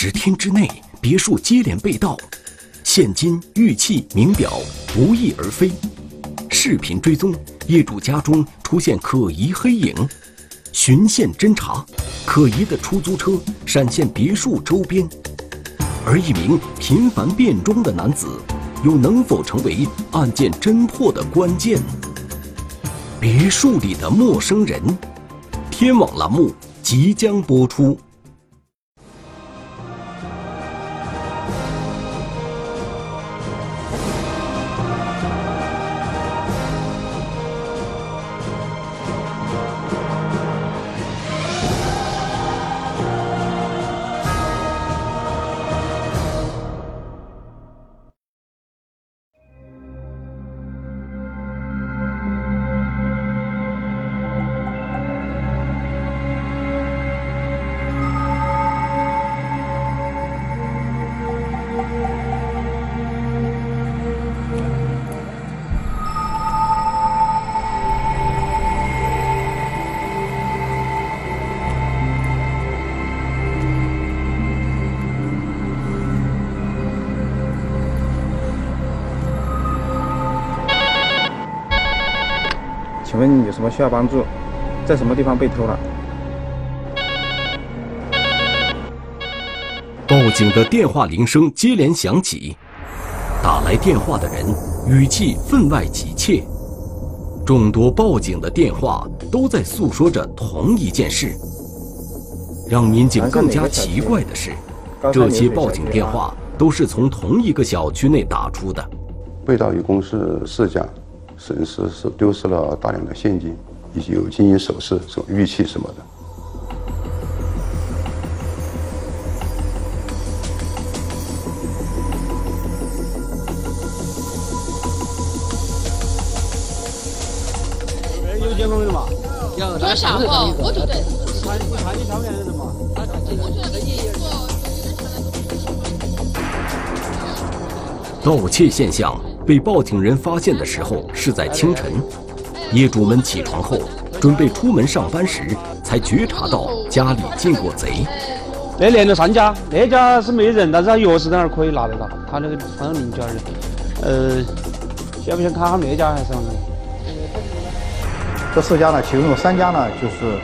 十天之内，别墅接连被盗，现金、玉器、名表不翼而飞。视频追踪，业主家中出现可疑黑影。循线侦查，可疑的出租车闪现别墅周边。而一名频繁变装的男子，又能否成为案件侦破的关键？别墅里的陌生人，天网栏目即将播出。有什么需要帮助？在什么地方被偷了？报警的电话铃声接连响起，打来电话的人语气分外急切。众多报警的电话都在诉说着同一件事。让民警更加奇怪的是，这些报警电话都是从同一个小区内打出的。被盗一共是四家。损失是丢失了大量的现金，以及有金银首饰、什么玉器什么的。有监控的嘛？多少个？我觉得。看你看你漂亮的人嘛？我觉现象。被报警人发现的时候是在清晨，业主们起床后准备出门上班时，才觉察到家里进过贼。那连着三家，那家是没人，但是他钥匙在那儿可以拿得到。他那个好像邻居人，呃，想不想看他们那家还是？这四家呢，其中有三家呢，就是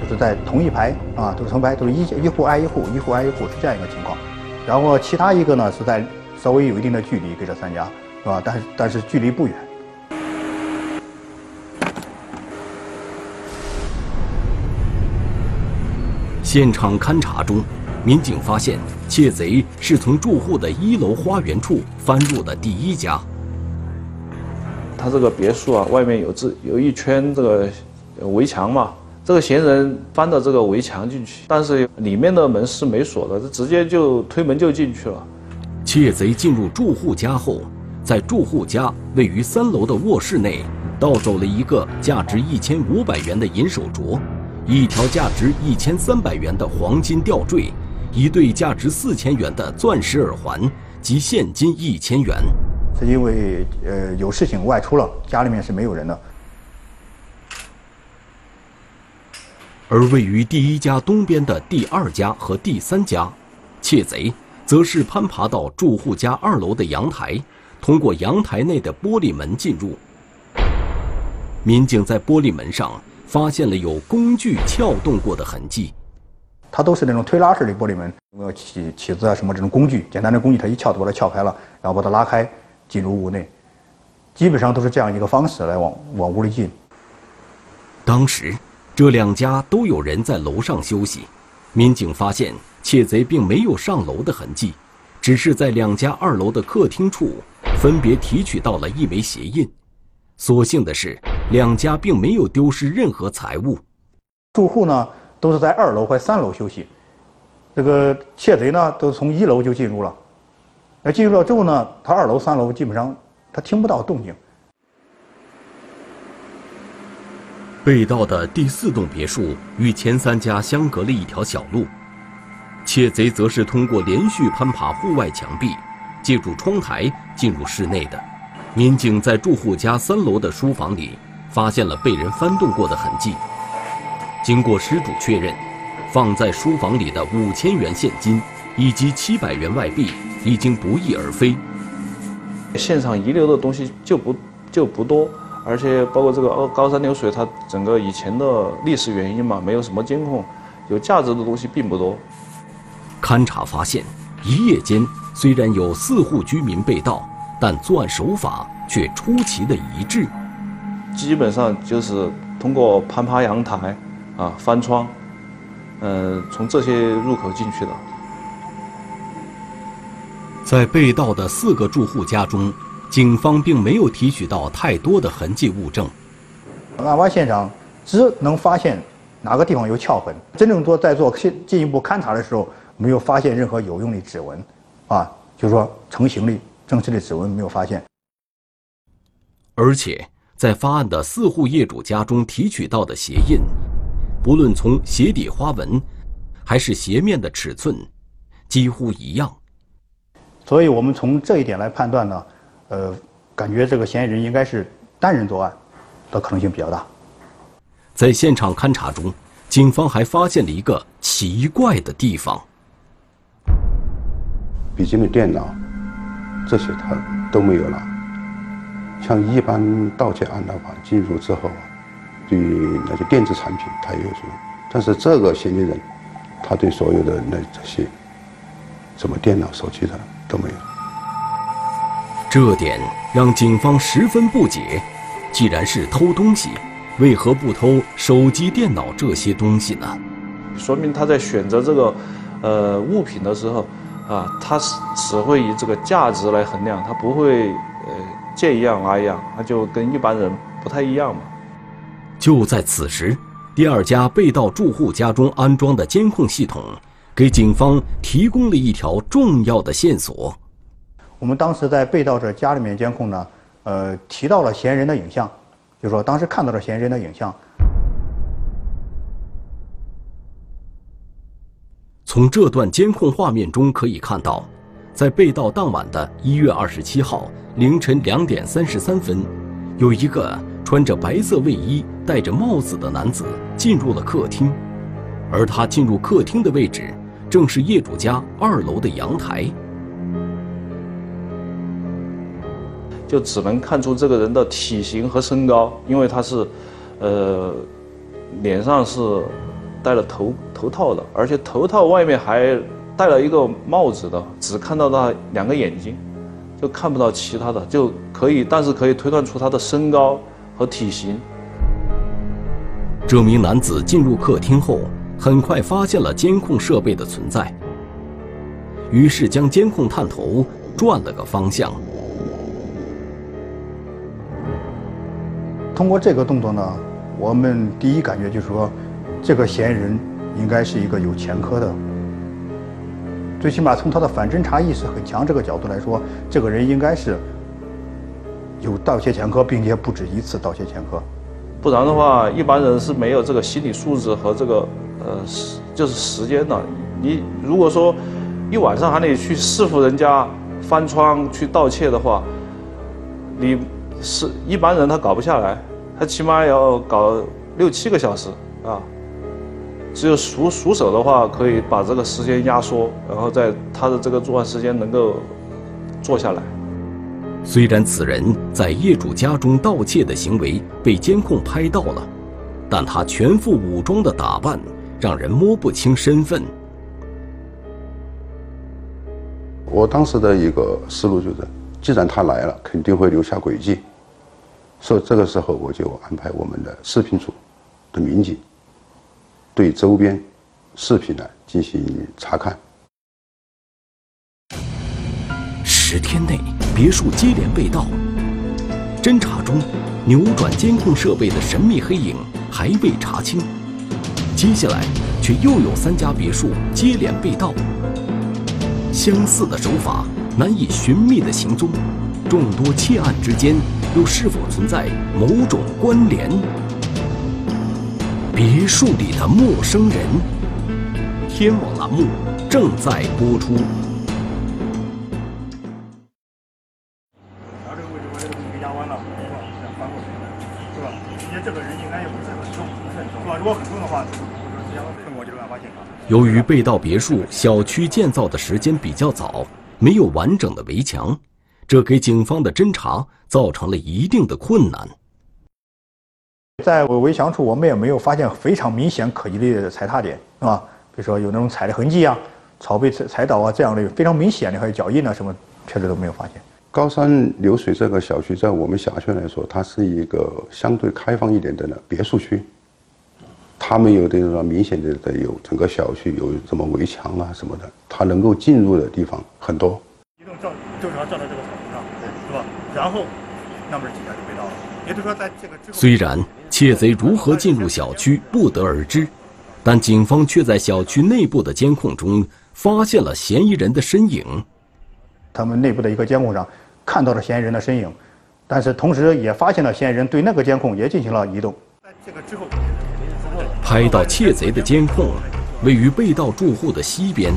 就是在同一排啊，都是同排，都是一一户挨一户，一户挨一户是这样一个情况。然后其他一个呢，是在稍微有一定的距离给这三家。是吧？但是但是距离不远。现场勘查中，民警发现窃贼是从住户的一楼花园处翻入的第一家。他这个别墅啊，外面有这有一圈这个围墙嘛，这个嫌疑人翻到这个围墙进去，但是里面的门是没锁的，他直接就推门就进去了。窃贼进入住户家后。在住户家位于三楼的卧室内，盗走了一个价值一千五百元的银手镯，一条价值一千三百元的黄金吊坠，一对价值四千元的钻石耳环及现金一千元。是因为呃有事情外出了，家里面是没有人的。而位于第一家东边的第二家和第三家，窃贼则是攀爬到住户家二楼的阳台。通过阳台内的玻璃门进入，民警在玻璃门上发现了有工具撬动过的痕迹。它都是那种推拉式的玻璃门，用，起起子啊什么这种工具，简单的工具，它一撬就把它撬开了，然后把它拉开，进入屋内。基本上都是这样一个方式来往往屋里进。当时，这两家都有人在楼上休息，民警发现窃贼并没有上楼的痕迹，只是在两家二楼的客厅处。分别提取到了一枚鞋印，所幸的是，两家并没有丢失任何财物。住户呢都是在二楼或三楼休息，这个窃贼呢都从一楼就进入了。那进入了之后呢，他二楼、三楼基本上他听不到动静。被盗的第四栋别墅与前三家相隔了一条小路，窃贼则是通过连续攀爬户外墙壁。借助窗台进入室内的民警在住户家三楼的书房里发现了被人翻动过的痕迹。经过失主确认，放在书房里的五千元现金以及七百元外币已经不翼而飞。现场遗留的东西就不就不多，而且包括这个高高山流水，它整个以前的历史原因嘛，没有什么监控，有价值的东西并不多。勘查发现，一夜间虽然有四户居民被盗，但作案手法却出奇的一致。基本上就是通过攀爬阳台，啊，翻窗，嗯，从这些入口进去的。在被盗的四个住户家中，警方并没有提取到太多的痕迹物证。案发现场只能发现哪个地方有撬痕，真正做在做进进一步勘查的时候，没有发现任何有用的指纹，啊，就是说成型的正式的指纹没有发现。而且在发案的四户业主家中提取到的鞋印，不论从鞋底花纹，还是鞋面的尺寸，几乎一样。所以我们从这一点来判断呢，呃，感觉这个嫌疑人应该是单人作案的可能性比较大。在现场勘查中，警方还发现了一个奇怪的地方：笔记本电脑这些他都没有了。像一般盗窃案的话，进入之后，对那些电子产品他也有什么？但是这个嫌疑人，他对所有的那这些什么电脑、手机的。都没有，这点让警方十分不解。既然是偷东西，为何不偷手机、电脑这些东西呢？说明他在选择这个呃物品的时候，啊，他是只会以这个价值来衡量，他不会呃见一样拿一样，他就跟一般人不太一样嘛。就在此时，第二家被盗住户家中安装的监控系统。给警方提供了一条重要的线索。我们当时在被盗者家里面监控呢，呃，提到了嫌疑人的影像，就说当时看到了嫌疑人的影像。从这段监控画面中可以看到，在被盗当晚的一月二十七号凌晨两点三十三分，有一个穿着白色卫衣、戴着帽子的男子进入了客厅，而他进入客厅的位置。正是业主家二楼的阳台，就只能看出这个人的体型和身高，因为他是，呃，脸上是戴了头头套的，而且头套外面还戴了一个帽子的，只看到他两个眼睛，就看不到其他的，就可以，但是可以推断出他的身高和体型。这名男子进入客厅后。很快发现了监控设备的存在，于是将监控探头转了个方向。通过这个动作呢，我们第一感觉就是说，这个嫌疑人应该是一个有前科的。最起码从他的反侦查意识很强这个角度来说，这个人应该是有盗窃前科，并且不止一次盗窃前科。不然的话，一般人是没有这个心理素质和这个。呃，时就是时间的。你如果说一晚上还得去伺候人家翻窗去盗窃的话，你是一般人他搞不下来，他起码要搞六七个小时啊。只有熟熟手的话，可以把这个时间压缩，然后在他的这个作案时间能够做下来。虽然此人在业主家中盗窃的行为被监控拍到了，但他全副武装的打扮。让人摸不清身份。我当时的一个思路就是，既然他来了，肯定会留下轨迹，所以这个时候我就安排我们的视频组的民警对周边视频呢进行查看。十天内，别墅接连被盗，侦查中扭转监控设备的神秘黑影还未查清。接下来，却又有三家别墅接连被盗，相似的手法，难以寻觅的行踪，众多窃案之间又是否存在某种关联？别墅里的陌生人，天网栏目正在播出。由于被盗别墅小区建造的时间比较早，没有完整的围墙，这给警方的侦查造成了一定的困难。在围墙处，我们也没有发现非常明显可疑的踩踏点，是吧？比如说有那种踩的痕迹啊，草被踩踩倒啊，这样的非常明显的还有脚印啊什么，确实都没有发现。高山流水这个小区，在我们辖区来说，它是一个相对开放一点的呢别墅区，它没有这种明显的的有整个小区有什么围墙啊什么的，它能够进入的地方很多。移动照正常照到这个草坪上，是吧？然后那么几下就被盗了。也就是说，在这个之后，虽然窃贼如何进入小区不得而知，但警方却在小区内部的监控中发现了嫌疑人的身影。他们内部的一个监控上。看到了嫌疑人的身影，但是同时也发现了嫌疑人对那个监控也进行了移动。在这个之后，拍到窃贼的监控位于被盗住户的西边。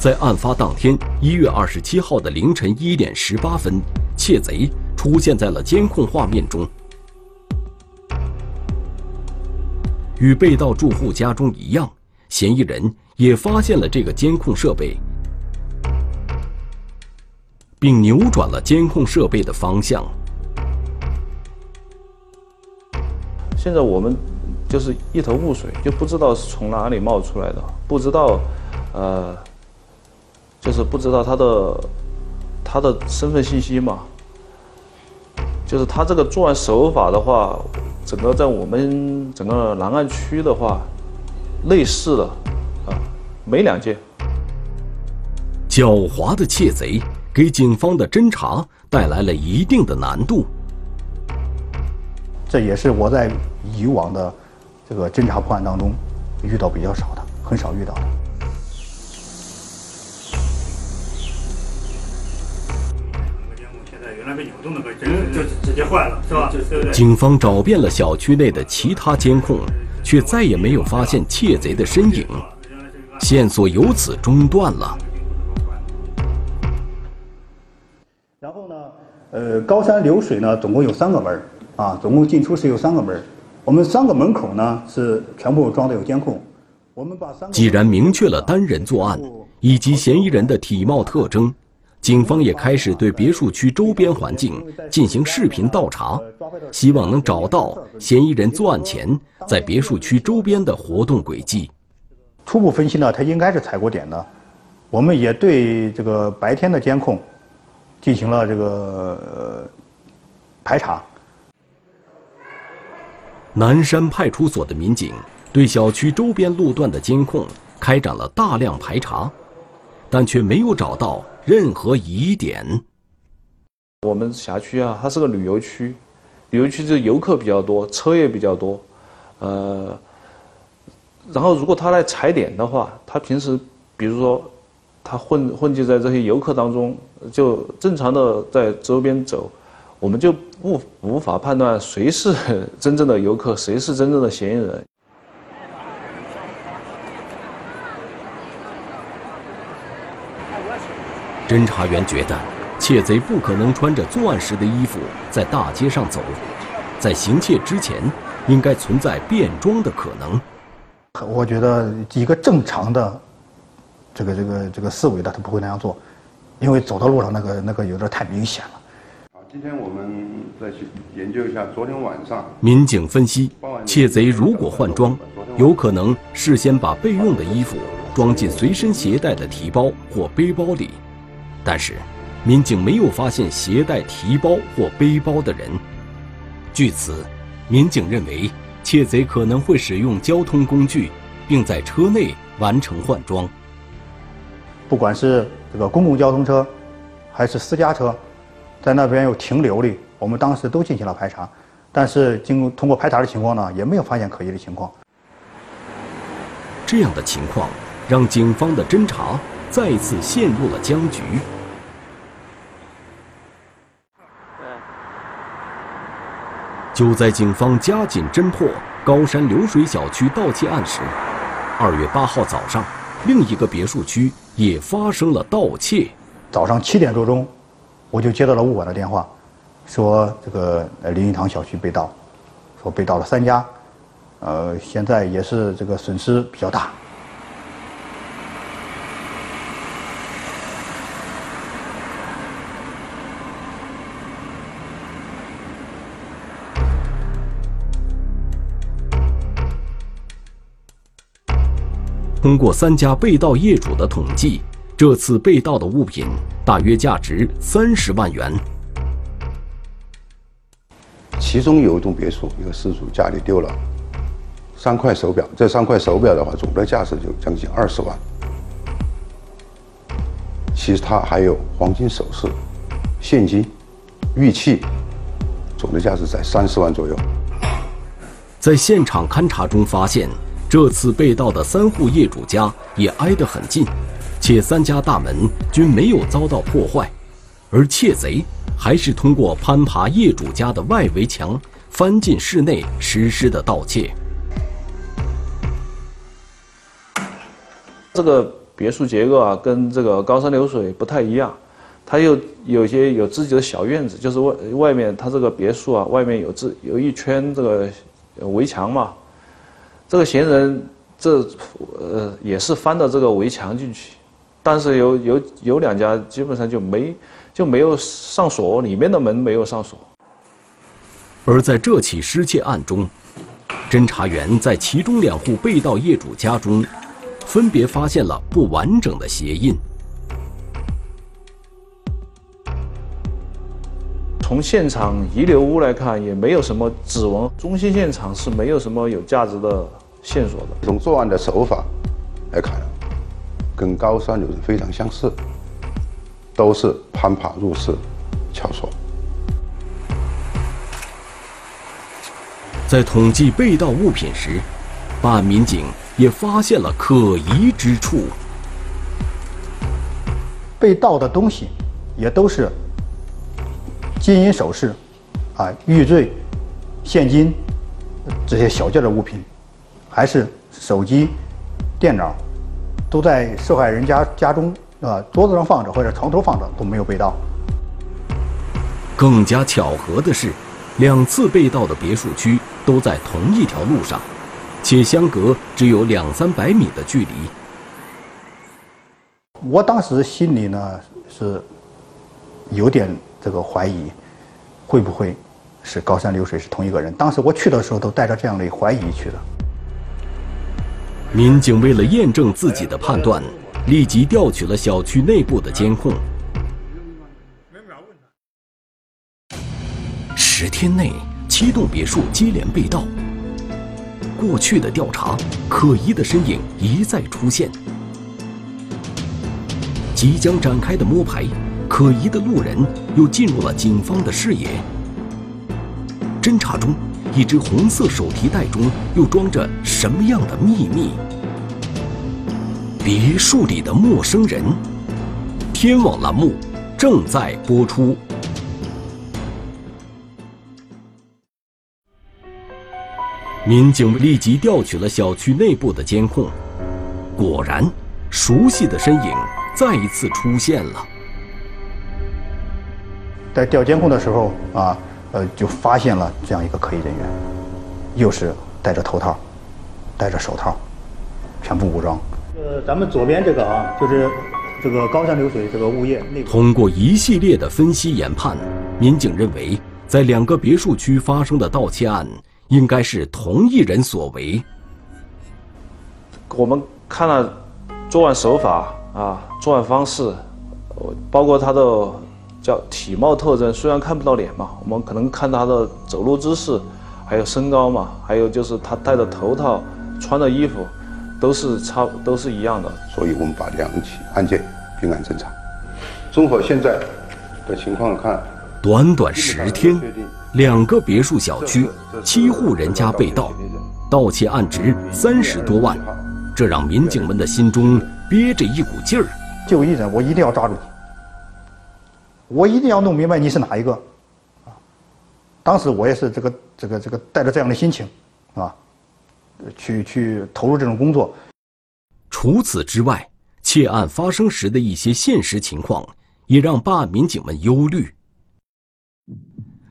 在案发当天一月二十七号的凌晨一点十八分，窃贼出现在了监控画面中。与被盗住户家中一样，嫌疑人也发现了这个监控设备。并扭转了监控设备的方向。现在我们就是一头雾水，就不知道是从哪里冒出来的，不知道，呃，就是不知道他的他的身份信息嘛。就是他这个作案手法的话，整个在我们整个南岸区的话，类似的啊，没两件。狡猾的窃贼。给警方的侦查带来了一定的难度，这也是我在以往的这个侦查破案当中遇到比较少的，很少遇到的。原来被扭动的个就直接坏了，是吧？对对？警方找遍了小区内的其他监控，却再也没有发现窃贼的身影，线索由此中断了。然后呢呃，高山流水呢，总共有三个门啊，总共进出是有三个门我们三个门口呢是全部装的有监控。我们把三既然明确了单人作案以及嫌疑人的体貌特征，警方也开始对别墅区周边环境进行视频倒查，希望能找到嫌疑人作案前在别墅区周边的活动轨迹。初步分析呢，他应该是踩过点的。我们也对这个白天的监控。进行了这个排查。南山派出所的民警对小区周边路段的监控开展了大量排查，但却没有找到任何疑点。我们辖区啊，它是个旅游区，旅游区就游客比较多，车也比较多，呃，然后如果他来踩点的话，他平时比如说。他混混迹在这些游客当中，就正常的在周边走，我们就不无法判断谁是真正的游客，谁是真正的嫌疑人。侦查员觉得，窃贼不可能穿着作案时的衣服在大街上走，在行窃之前，应该存在变装的可能。我觉得一个正常的。这个这个这个思维的他不会那样做，因为走到路上那个那个有点太明显了。好，今天我们再去研究一下昨天晚上。民警分析，窃贼如果换装，有可能事先把备用的衣服装进随身携带的提包或背包里，但是民警没有发现携带提包或背包的人。据此，民警认为窃贼可能会使用交通工具，并在车内完成换装。不管是这个公共交通车，还是私家车，在那边有停留的，我们当时都进行了排查，但是经过通过排查的情况呢，也没有发现可疑的情况。这样的情况让警方的侦查再次陷入了僵局。就在警方加紧侦破高山流水小区盗窃案时，二月八号早上，另一个别墅区。也发生了盗窃。早上七点多钟，我就接到了物管的电话，说这个林语堂小区被盗，说被盗了三家，呃，现在也是这个损失比较大。通过三家被盗业主的统计，这次被盗的物品大约价值三十万元。其中有一栋别墅，一个失主家里丢了三块手表，这三块手表的话，总的价值就将近二十万。其实他还有黄金首饰、现金、玉器，总的价值在三十万左右。在现场勘查中发现。这次被盗的三户业主家也挨得很近，且三家大门均没有遭到破坏，而窃贼还是通过攀爬业主家的外围墙翻进室内实施的盗窃。这个别墅结构啊，跟这个高山流水不太一样，它又有些有自己的小院子，就是外外面它这个别墅啊，外面有自有一圈这个围墙嘛。这个嫌疑人这呃也是翻到这个围墙进去，但是有有有两家基本上就没就没有上锁，里面的门没有上锁。而在这起失窃案中，侦查员在其中两户被盗业主家中，分别发现了不完整的鞋印。从现场遗留物来看，也没有什么指纹。中心现场是没有什么有价值的线索的。从作案的手法来看，跟高山流人非常相似，都是攀爬入室撬锁。在统计被盗物品时，办案民警也发现了可疑之处。被盗的东西也都是。金银首饰，啊，玉坠、现金这些小件的物品，还是手机、电脑，都在受害人家家中啊桌子上放着或者床头放着，都没有被盗。更加巧合的是，两次被盗的别墅区都在同一条路上，且相隔只有两三百米的距离。我当时心里呢是有点。这个怀疑会不会是高山流水是同一个人？当时我去的时候都带着这样的怀疑去的。民警为了验证自己的判断，立即调取了小区内部的监控。十天内，七栋别墅接连被盗。过去的调查，可疑的身影一再出现。即将展开的摸排。可疑的路人又进入了警方的视野。侦查中，一只红色手提袋中又装着什么样的秘密？别墅里的陌生人。天网栏目正在播出。民警立即调取了小区内部的监控，果然，熟悉的身影再一次出现了。在调监控的时候啊，呃，就发现了这样一个可疑人员，又是戴着头套、戴着手套，全部武装。呃，咱们左边这个啊，就是这个高山流水这个物业。通过一系列的分析研判，民警认为，在两个别墅区发生的盗窃案，应该是同一人所为。我们看了作案手法啊，作案方式，包括他的。叫体貌特征，虽然看不到脸嘛，我们可能看他的走路姿势，还有身高嘛，还有就是他戴的头套、穿的衣服，都是差都是一样的。所以我们把两起案件并案侦查。综合现在的情况看，短短十天，两个别墅小区，七户人家被盗，盗窃案值三十多万，这让民警们的心中憋着一股劲儿。就一人，我一定要抓住你。我一定要弄明白你是哪一个，啊！当时我也是这个这个这个带着这样的心情，啊，去去投入这种工作。除此之外，窃案发生时的一些现实情况也让办案民警们忧虑。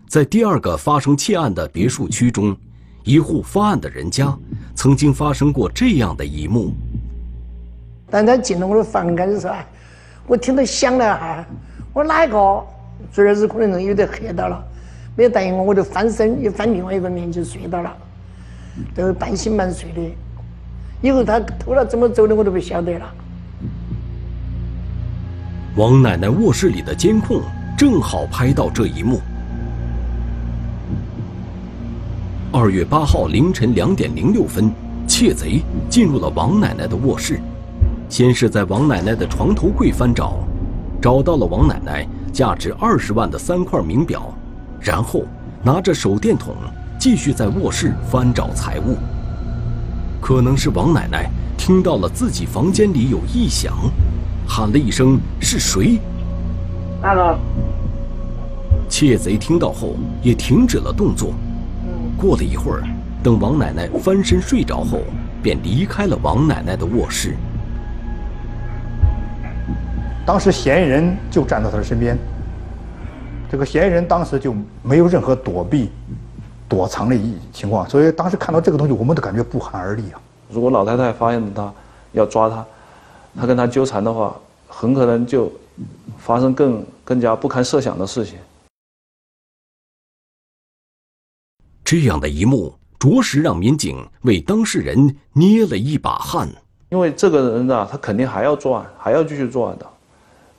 在第二个发生窃案的别墅区中，一户发案的人家，曾经发生过这样的一幕。但他进了我的房间的时候，我听到响了哈，我哪一个？昨儿子可能有点黑到了，没有答应我，我就翻身又翻另外一个面就睡到了，都半醒半睡的。以后他偷了怎么走的，我都不晓得了。王奶奶卧室里的监控正好拍到这一幕。二月八号凌晨两点零六分，窃贼进入了王奶奶的卧室，先是在王奶奶的床头柜翻找，找到了王奶奶价值二十万的三块名表，然后拿着手电筒继续在卧室翻找财物。可能是王奶奶听到了自己房间里有异响，喊了一声：“是谁？”哪个？窃贼听到后也停止了动作。过了一会儿，等王奶奶翻身睡着后，便离开了王奶奶的卧室。当时嫌疑人就站在他的身边。这个嫌疑人当时就没有任何躲避、躲藏的一情况，所以当时看到这个东西，我们都感觉不寒而栗啊。如果老太太发现他要抓他，他跟他纠缠的话，很可能就发生更更加不堪设想的事情。这样的一幕，着实让民警为当事人捏了一把汗。因为这个人啊，他肯定还要作案，还要继续作案的。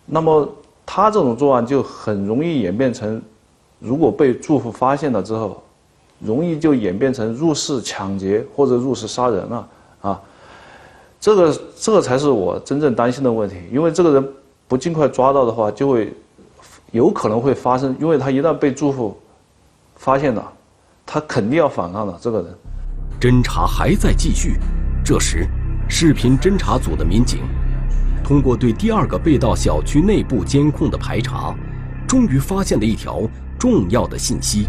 那么他这种作案就很容易演变成，如果被住户发现了之后，容易就演变成入室抢劫或者入室杀人了啊。这个这个才是我真正担心的问题。因为这个人不尽快抓到的话，就会有可能会发生，因为他一旦被住户发现了。他肯定要反抗的，这个人。侦查还在继续，这时，视频侦查组的民警通过对第二个被盗小区内部监控的排查，终于发现了一条重要的信息。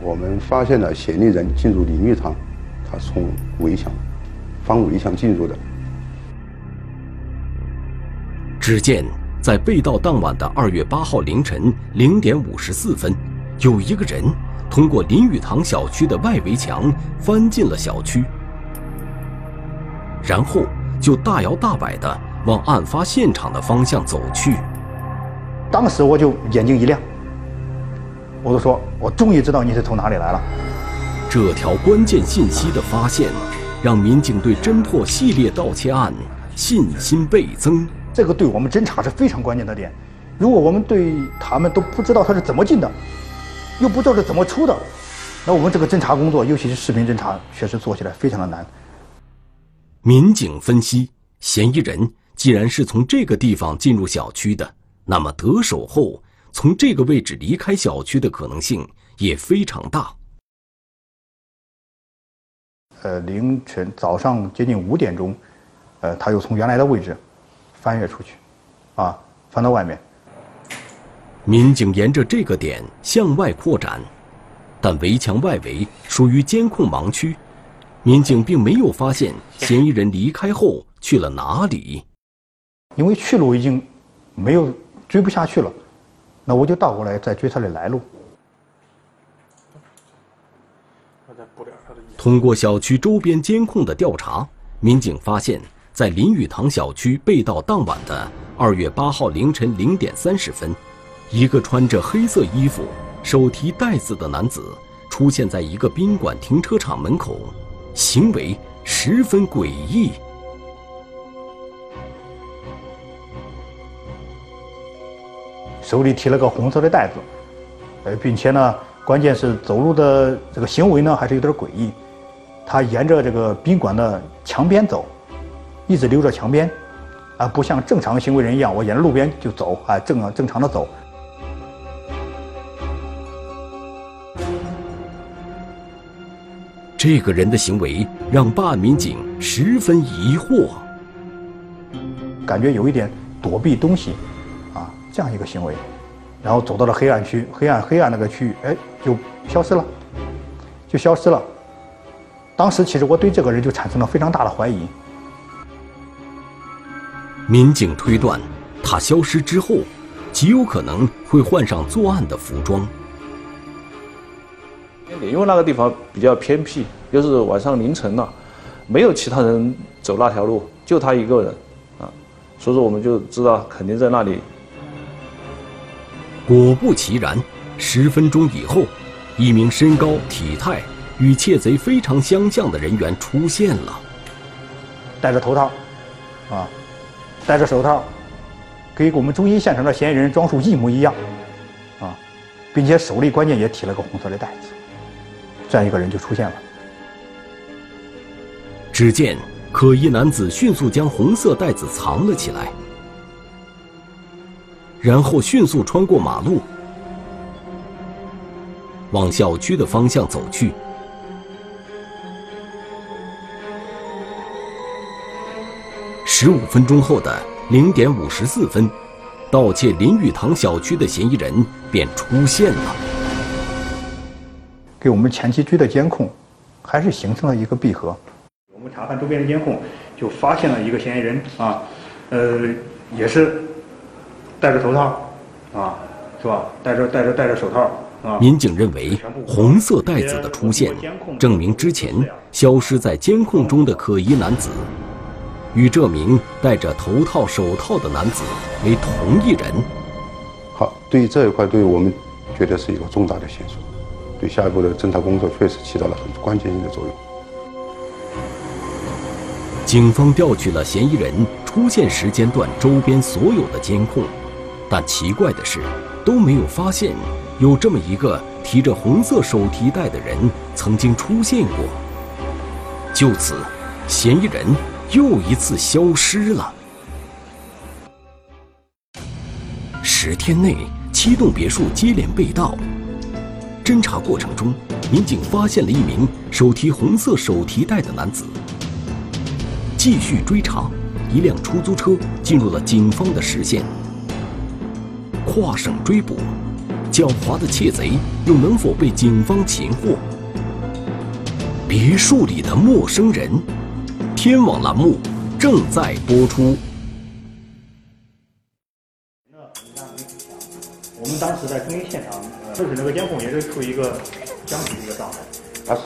我们发现了嫌疑人进入淋浴堂，他从围墙翻围墙进入的。只见在被盗当晚的二月八号凌晨零点五十四分。有一个人通过林语堂小区的外围墙翻进了小区，然后就大摇大摆地往案发现场的方向走去。当时我就眼睛一亮，我就说：“我终于知道你是从哪里来了。”这条关键信息的发现，让民警对侦破系列盗窃案信心倍增。这个对我们侦查是非常关键的点。如果我们对他们都不知道他是怎么进的，又不知道是怎么出的，那我们这个侦查工作，尤其是视频侦查，确实做起来非常的难。民警分析，嫌疑人既然是从这个地方进入小区的，那么得手后从这个位置离开小区的可能性也非常大。呃，凌晨早上接近五点钟，呃，他又从原来的位置翻越出去，啊，翻到外面。民警沿着这个点向外扩展，但围墙外围属于监控盲区，民警并没有发现嫌疑人离开后去了哪里。因为去路已经没有追不下去了，那我就倒过来再追他的来路。通过小区周边监控的调查，民警发现，在林语堂小区被盗当晚的二月八号凌晨零点三十分。一个穿着黑色衣服、手提袋子的男子出现在一个宾馆停车场门口，行为十分诡异。手里提了个红色的袋子，呃，并且呢，关键是走路的这个行为呢，还是有点诡异。他沿着这个宾馆的墙边走，一直溜着墙边，啊，不像正常行为人一样，我沿着路边就走，啊，正正常的走。这个人的行为让办案民警十分疑惑，感觉有一点躲避东西，啊，这样一个行为，然后走到了黑暗区，黑暗黑暗那个区域，哎，就消失了，就消失了。当时其实我对这个人就产生了非常大的怀疑。民警推断，他消失之后，极有可能会换上作案的服装。因为那个地方比较偏僻，又是晚上凌晨了，没有其他人走那条路，就他一个人，啊，所以说我们就知道肯定在那里。果不其然，十分钟以后，一名身高体态与窃贼非常相像的人员出现了，戴着头套，啊，戴着手套，给我们中心现场的嫌疑人装束一模一样，啊，并且手里关键也提了个红色的袋子，这样一个人就出现了。只见可疑男子迅速将红色袋子藏了起来。然后迅速穿过马路，往小区的方向走去。十五分钟后的零点五十四分，盗窃林语堂小区的嫌疑人便出现了。给我们前期追的监控，还是形成了一个闭合。我们查看周边的监控，就发现了一个嫌疑人啊，呃，也是。戴着头套，啊，是吧？戴着戴着戴着手套，啊。民警认为，红色袋子的出现，证明之前消失在监控中的可疑男子，与这名戴着头套手套的男子为同一人。好，对于这一块，对于我们觉得是一个重大的线索，对下一步的侦查工作确实起到了很关键性的作用。警方调取了嫌疑人出现时间段周边所有的监控。但奇怪的是，都没有发现有这么一个提着红色手提袋的人曾经出现过。就此，嫌疑人又一次消失了。十天内，七栋别墅接连被盗。侦查过程中，民警发现了一名手提红色手提袋的男子。继续追查，一辆出租车进入了警方的视线。跨省追捕，狡猾的窃贼又能否被警方擒获？别墅里的陌生人，天网栏目正在播出。我们当时在中心现场，就是那个监控也是处于一个僵持的一个状态。他是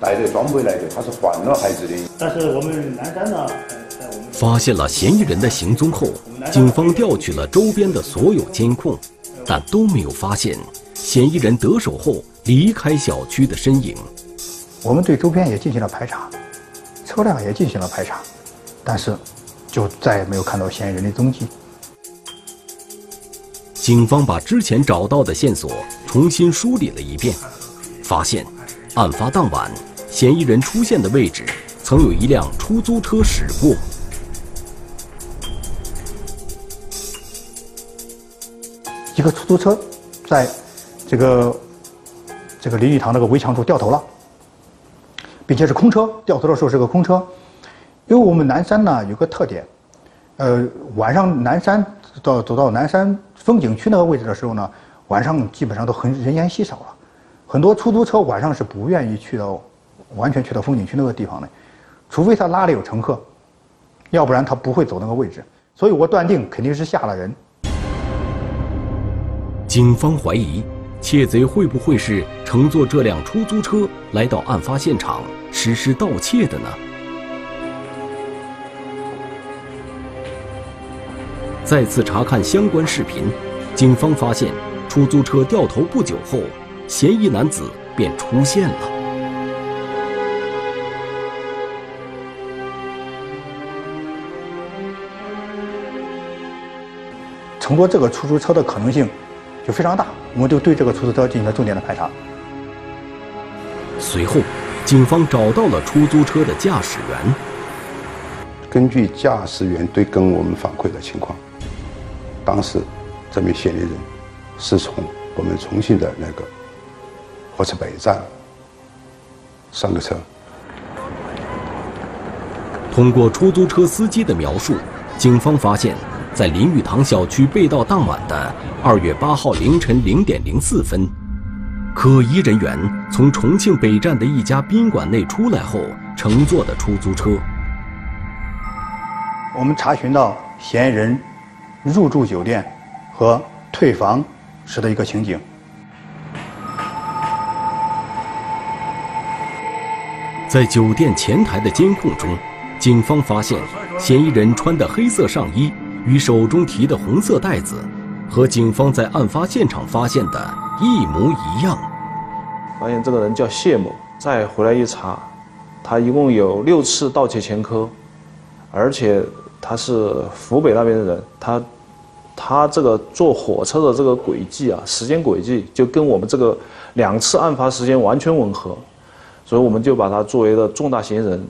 带着装备来的，他是换了孩子的。但是我们南山呢？发现了嫌疑人的行踪后，警方调取了周边的所有监控，但都没有发现嫌疑人得手后离开小区的身影。我们对周边也进行了排查，车辆也进行了排查，但是就再也没有看到嫌疑人的踪迹。警方把之前找到的线索重新梳理了一遍，发现案发当晚嫌疑人出现的位置曾有一辆出租车驶过。一个出租车，在这个这个林语堂那个围墙处掉头了，并且是空车。掉头的时候是个空车，因为我们南山呢有个特点，呃，晚上南山到走到南山风景区那个位置的时候呢，晚上基本上都很人烟稀少了，很多出租车晚上是不愿意去到完全去到风景区那个地方的，除非他拉里有乘客，要不然他不会走那个位置。所以我断定肯定是下了人。警方怀疑，窃贼会不会是乘坐这辆出租车来到案发现场实施盗窃的呢？再次查看相关视频，警方发现，出租车掉头不久后，嫌疑男子便出现了。乘坐这个出租车的可能性。就非常大，我们就对这个出租车进行了重点的排查。随后，警方找到了出租车的驾驶员。根据驾驶员对跟我们反馈的情况，当时这名嫌疑人是从我们重庆的那个火车北站上个车。通过出租车司机的描述，警方发现。在林语堂小区被盗当晚的二月八号凌晨零点零四分，可疑人员从重庆北站的一家宾馆内出来后乘坐的出租车。我们查询到嫌疑人入住酒店和退房时的一个情景。在酒店前台的监控中，警方发现嫌疑人穿的黑色上衣与手中提的红色袋子，和警方在案发现场发现的一模一样。发现这个人叫谢某，再回来一查，他一共有六次盗窃前科，而且他是湖北那边的人，他他这个坐火车的这个轨迹啊，时间轨迹就跟我们这个两次案发时间完全吻合。所以我们就把他作为了重大嫌疑人。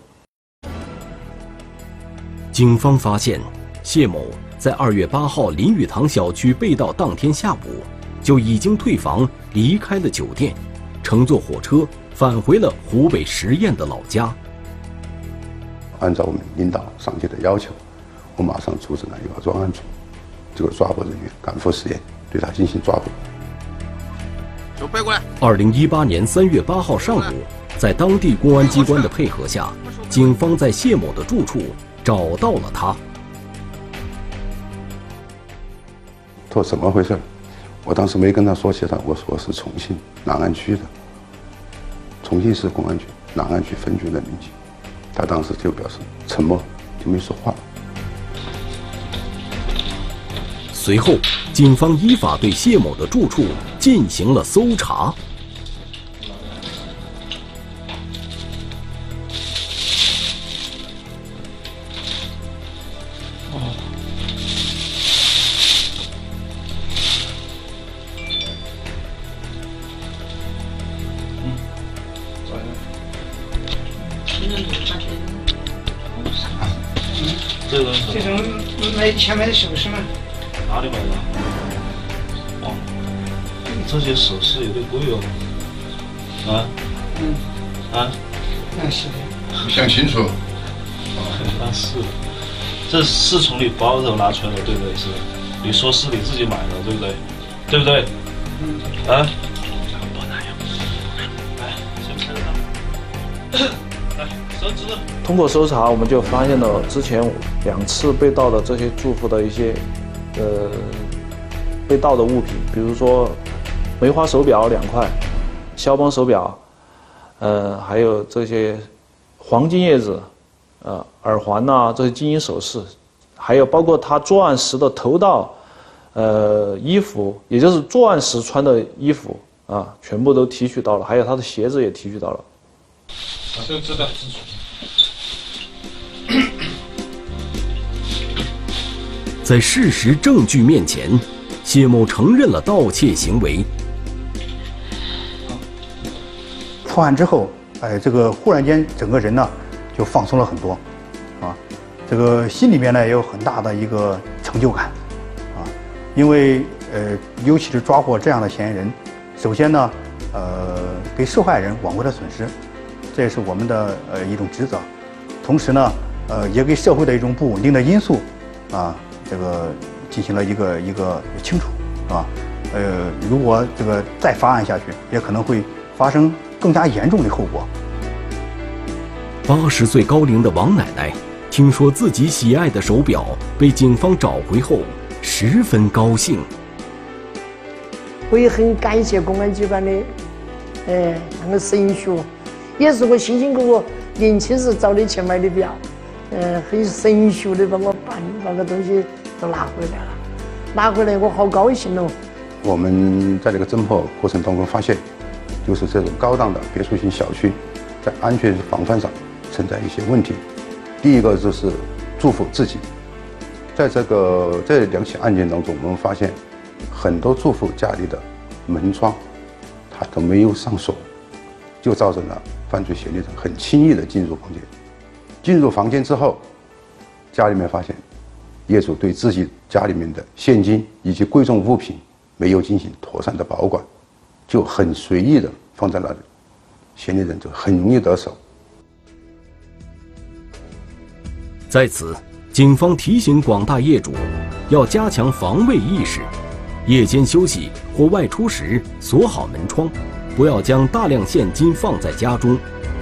警方发现，谢某在二月八号林语堂小区被盗当天下午，就已经退房离开了酒店，乘坐火车返回了湖北十堰的老家。按照我们领导上级的要求，我马上组织了一个专案组，这个抓捕人员赶赴十堰，对他进行抓捕。手背过来。二零一八年三月八号上午。在当地公安机关的配合下，警方在谢某的住处找到了他。他说：“怎么回事？”我当时没跟他说起他，我说是重庆南岸区的，重庆市公安局南岸区分局的民警。他当时就表示沉默，就没说话。随后，警方依法对谢某的住处进行了搜查。钱买的首饰吗？哪首饰有贵哦。啊？嗯。啊？那是的。想清楚。那是。这是从你包头拿出来的，对不对？是。你说是你自己买的，对不对？对不对？嗯。啊？通过搜查，我们就发现了之前两次被盗的这些住户的一些，呃，被盗的物品，比如说梅花手表两块，肖邦手表，呃，还有这些黄金叶子，呃，耳环呐，这些金银首饰，还有包括他作案时的头套，呃，衣服，也就是作案时穿的衣服啊，全部都提取到了，还有他的鞋子也提取到了。都知道。在事实证据面前，谢某承认了盗窃行为。破案之后，哎，这个忽然间整个人呢就放松了很多，啊，这个心里面呢也有很大的一个成就感，啊，因为呃，尤其是抓获这样的嫌疑人，首先呢，呃，给受害人挽回了损失，这也是我们的呃一种职责，同时呢，呃，也给社会的一种不稳定的因素，啊。这个进行了一个一个清除，是吧？呃，如果这个再发案下去，也可能会发生更加严重的后果。八十岁高龄的王奶奶，听说自己喜爱的手表被警方找回后，十分高兴。我也很感谢公安机关的，哎，那个审讯，也是我辛辛苦苦年轻时找的钱买的表。呃，很神速的帮我办，把个东西都拿回来了，拿回来我好高兴哦。我们在这个侦破过程当中发现，就是这种高档的别墅型小区，在安全防范上存在一些问题。第一个就是住户自己，在这个这两起案件当中，我们发现很多住户家里的门窗，他都没有上锁，就造成了犯罪嫌疑人很轻易的进入房间。进入房间之后，家里面发现业主对自己家里面的现金以及贵重物品没有进行妥善的保管，就很随意的放在那里，嫌疑人就很容易得手。在此，警方提醒广大业主要加强防卫意识，夜间休息或外出时锁好门窗，不要将大量现金放在家中，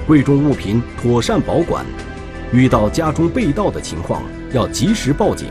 贵重物品妥善保管。遇到家中被盗的情况，要及时报警，